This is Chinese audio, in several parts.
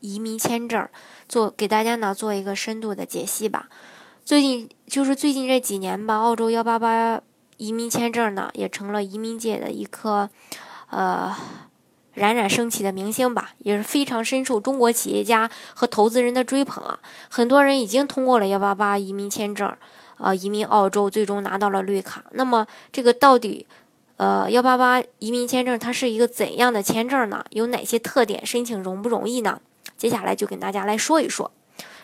移民签证，做给大家呢做一个深度的解析吧。最近就是最近这几年吧，澳洲幺八八移民签证呢也成了移民界的一颗呃冉冉升起的明星吧，也是非常深受中国企业家和投资人的追捧啊。很多人已经通过了幺八八移民签证，呃，移民澳洲，最终拿到了绿卡。那么这个到底呃幺八八移民签证它是一个怎样的签证呢？有哪些特点？申请容不容易呢？接下来就跟大家来说一说。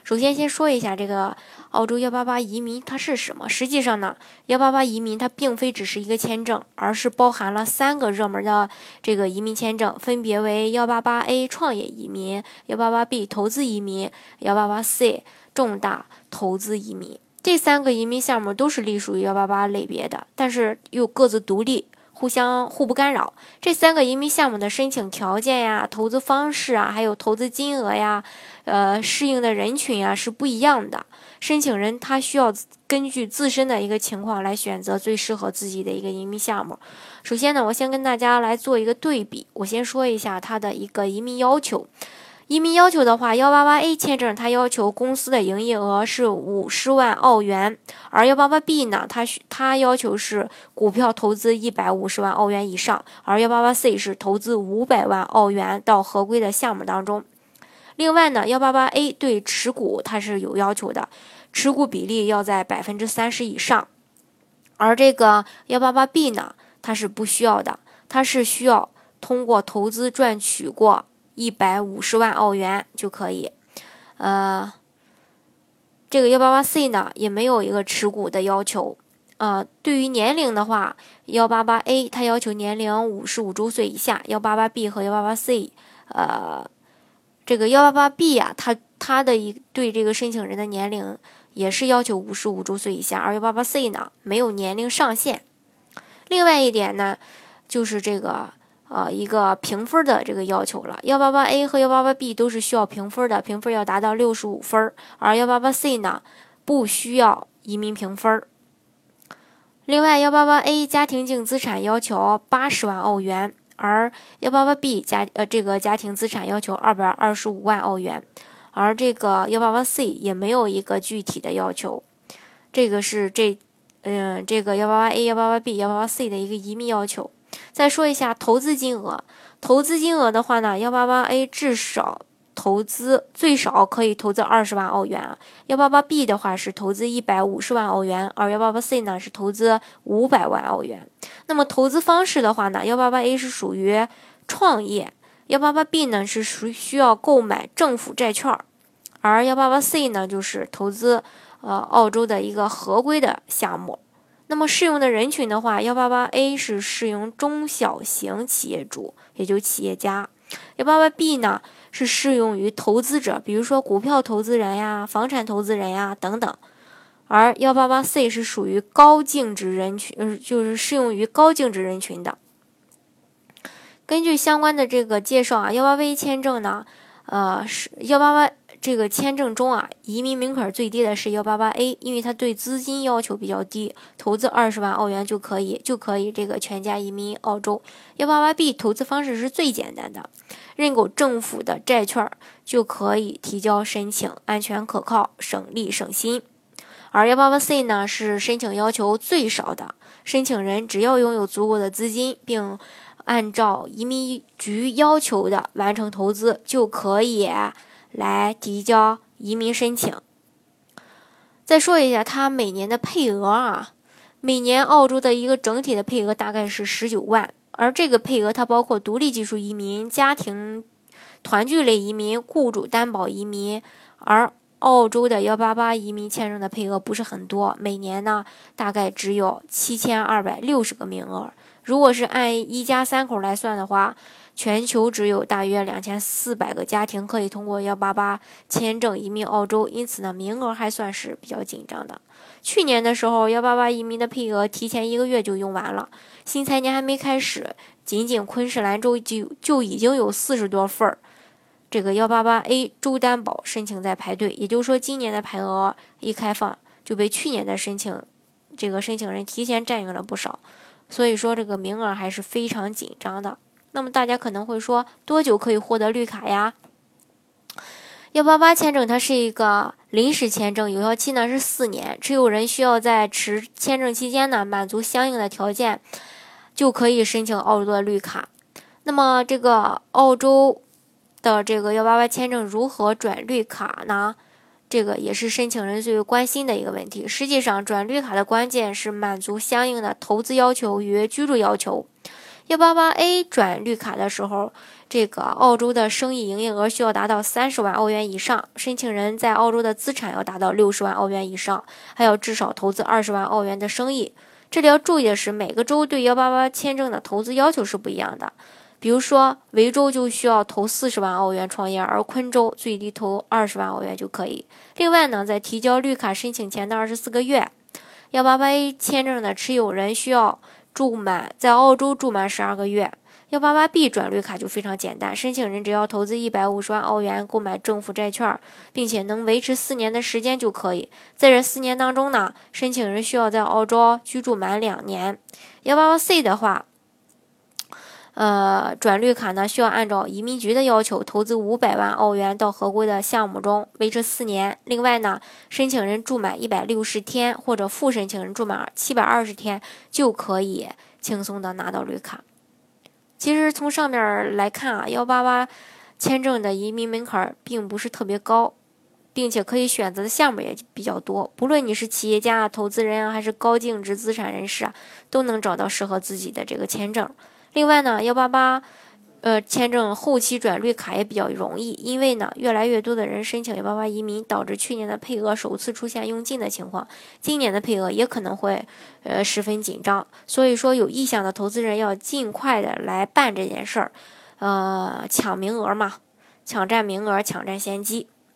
首先，先说一下这个澳洲幺八八移民它是什么。实际上呢，幺八八移民它并非只是一个签证，而是包含了三个热门的这个移民签证，分别为幺八八 A 创业移民、幺八八 B 投资移民、幺八八 C 重大投资移民。这三个移民项目都是隶属于幺八八类别的，但是又各自独立。互相互不干扰，这三个移民项目的申请条件呀、投资方式啊，还有投资金额呀，呃，适应的人群啊是不一样的。申请人他需要根据自身的一个情况来选择最适合自己的一个移民项目。首先呢，我先跟大家来做一个对比，我先说一下他的一个移民要求。移民要求的话，幺八八 A 签证它要求公司的营业额是五十万澳元，而幺八八 B 呢，它它要求是股票投资一百五十万澳元以上，而幺八八 C 是投资五百万澳元到合规的项目当中。另外呢，幺八八 A 对持股它是有要求的，持股比例要在百分之三十以上，而这个幺八八 B 呢，它是不需要的，它是需要通过投资赚取过。一百五十万澳元就可以，呃，这个幺八八 C 呢也没有一个持股的要求，呃，对于年龄的话，幺八八 A 它要求年龄五十五周岁以下，幺八八 B 和幺八八 C，呃，这个幺八八 B 呀，它它的一对这个申请人的年龄也是要求五十五周岁以下，而幺八八 C 呢没有年龄上限。另外一点呢，就是这个。呃，一个评分的这个要求了，幺八八 A 和幺八八 B 都是需要评分的，评分要达到六十五分，而幺八八 C 呢不需要移民评分。另外，幺八八 A 家庭净资产要求八十万澳元，而幺八八 B 家呃这个家庭资产要求二百二十五万澳元，而这个幺八八 C 也没有一个具体的要求。这个是这嗯这个幺八八 A、幺八八 B、幺八八 C 的一个移民要求。再说一下投资金额，投资金额的话呢，幺八八 A 至少投资最少可以投资二十万澳元啊，幺八八 B 的话是投资一百五十万澳元，而幺八八 C 呢是投资五百万澳元。那么投资方式的话呢，幺八八 A 是属于创业，幺八八 B 呢是属需要购买政府债券，而幺八八 C 呢就是投资呃澳洲的一个合规的项目。那么适用的人群的话，幺八八 A 是适用中小型企业主，也就企业家；幺八八 B 呢是适用于投资者，比如说股票投资人呀、房产投资人呀等等；而幺八八 C 是属于高净值人群，呃，就是适用于高净值人群的。根据相关的这个介绍啊，幺八八 A 签证呢，呃，是幺八八。这个签证中啊，移民门槛最低的是幺八八 A，因为它对资金要求比较低，投资二十万澳元就可以，就可以这个全家移民澳洲。幺八八 B 投资方式是最简单的，认购政府的债券就可以提交申请，安全可靠，省力省心。而幺八八 C 呢是申请要求最少的，申请人只要拥有足够的资金，并按照移民局要求的完成投资，就可以。来提交移民申请。再说一下，它每年的配额啊，每年澳洲的一个整体的配额大概是十九万，而这个配额它包括独立技术移民、家庭团聚类移民、雇主担保移民。而澳洲的幺八八移民签证的配额不是很多，每年呢大概只有七千二百六十个名额。如果是按一家三口来算的话，全球只有大约两千四百个家庭可以通过幺八八签证移民澳洲，因此呢，名额还算是比较紧张的。去年的时候，幺八八移民的配额提前一个月就用完了，新财年还没开始，仅仅昆士兰州就就已经有四十多份儿这个幺八八 A 州担保申请在排队。也就是说，今年的排额一开放，就被去年的申请这个申请人提前占用了不少，所以说这个名额还是非常紧张的。那么大家可能会说，多久可以获得绿卡呀？幺八八签证它是一个临时签证，有效期呢是四年，持有人需要在持签证期间呢满足相应的条件，就可以申请澳洲的绿卡。那么这个澳洲的这个幺八八签证如何转绿卡呢？这个也是申请人最为关心的一个问题。实际上，转绿卡的关键是满足相应的投资要求与居住要求。幺八八 A 转绿卡的时候，这个澳洲的生意营业额需要达到三十万澳元以上，申请人在澳洲的资产要达到六十万澳元以上，还要至少投资二十万澳元的生意。这里要注意的是，每个州对幺八八签证的投资要求是不一样的。比如说，维州就需要投四十万澳元创业，而昆州最低投二十万澳元就可以。另外呢，在提交绿卡申请前的二十四个月，幺八八 A 签证的持有人需要。住满在澳洲住满十二个月，幺八八 B 转绿卡就非常简单，申请人只要投资一百五十万澳元购买政府债券，并且能维持四年的时间就可以。在这四年当中呢，申请人需要在澳洲居住满两年。幺八八 C 的话。呃，转绿卡呢，需要按照移民局的要求投资五百万澳元到合规的项目中，维持四年。另外呢，申请人住满一百六十天，或者副申请人住满七百二十天，就可以轻松的拿到绿卡。其实从上面来看啊，幺八八签证的移民门槛并不是特别高，并且可以选择的项目也比较多。不论你是企业家、投资人啊，还是高净值资产人士啊，都能找到适合自己的这个签证。另外呢，幺八八，呃，签证后期转绿卡也比较容易，因为呢，越来越多的人申请幺八八移民，导致去年的配额首次出现用尽的情况，今年的配额也可能会，呃，十分紧张。所以说，有意向的投资人要尽快的来办这件事儿，呃，抢名额嘛，抢占名额，抢占先机。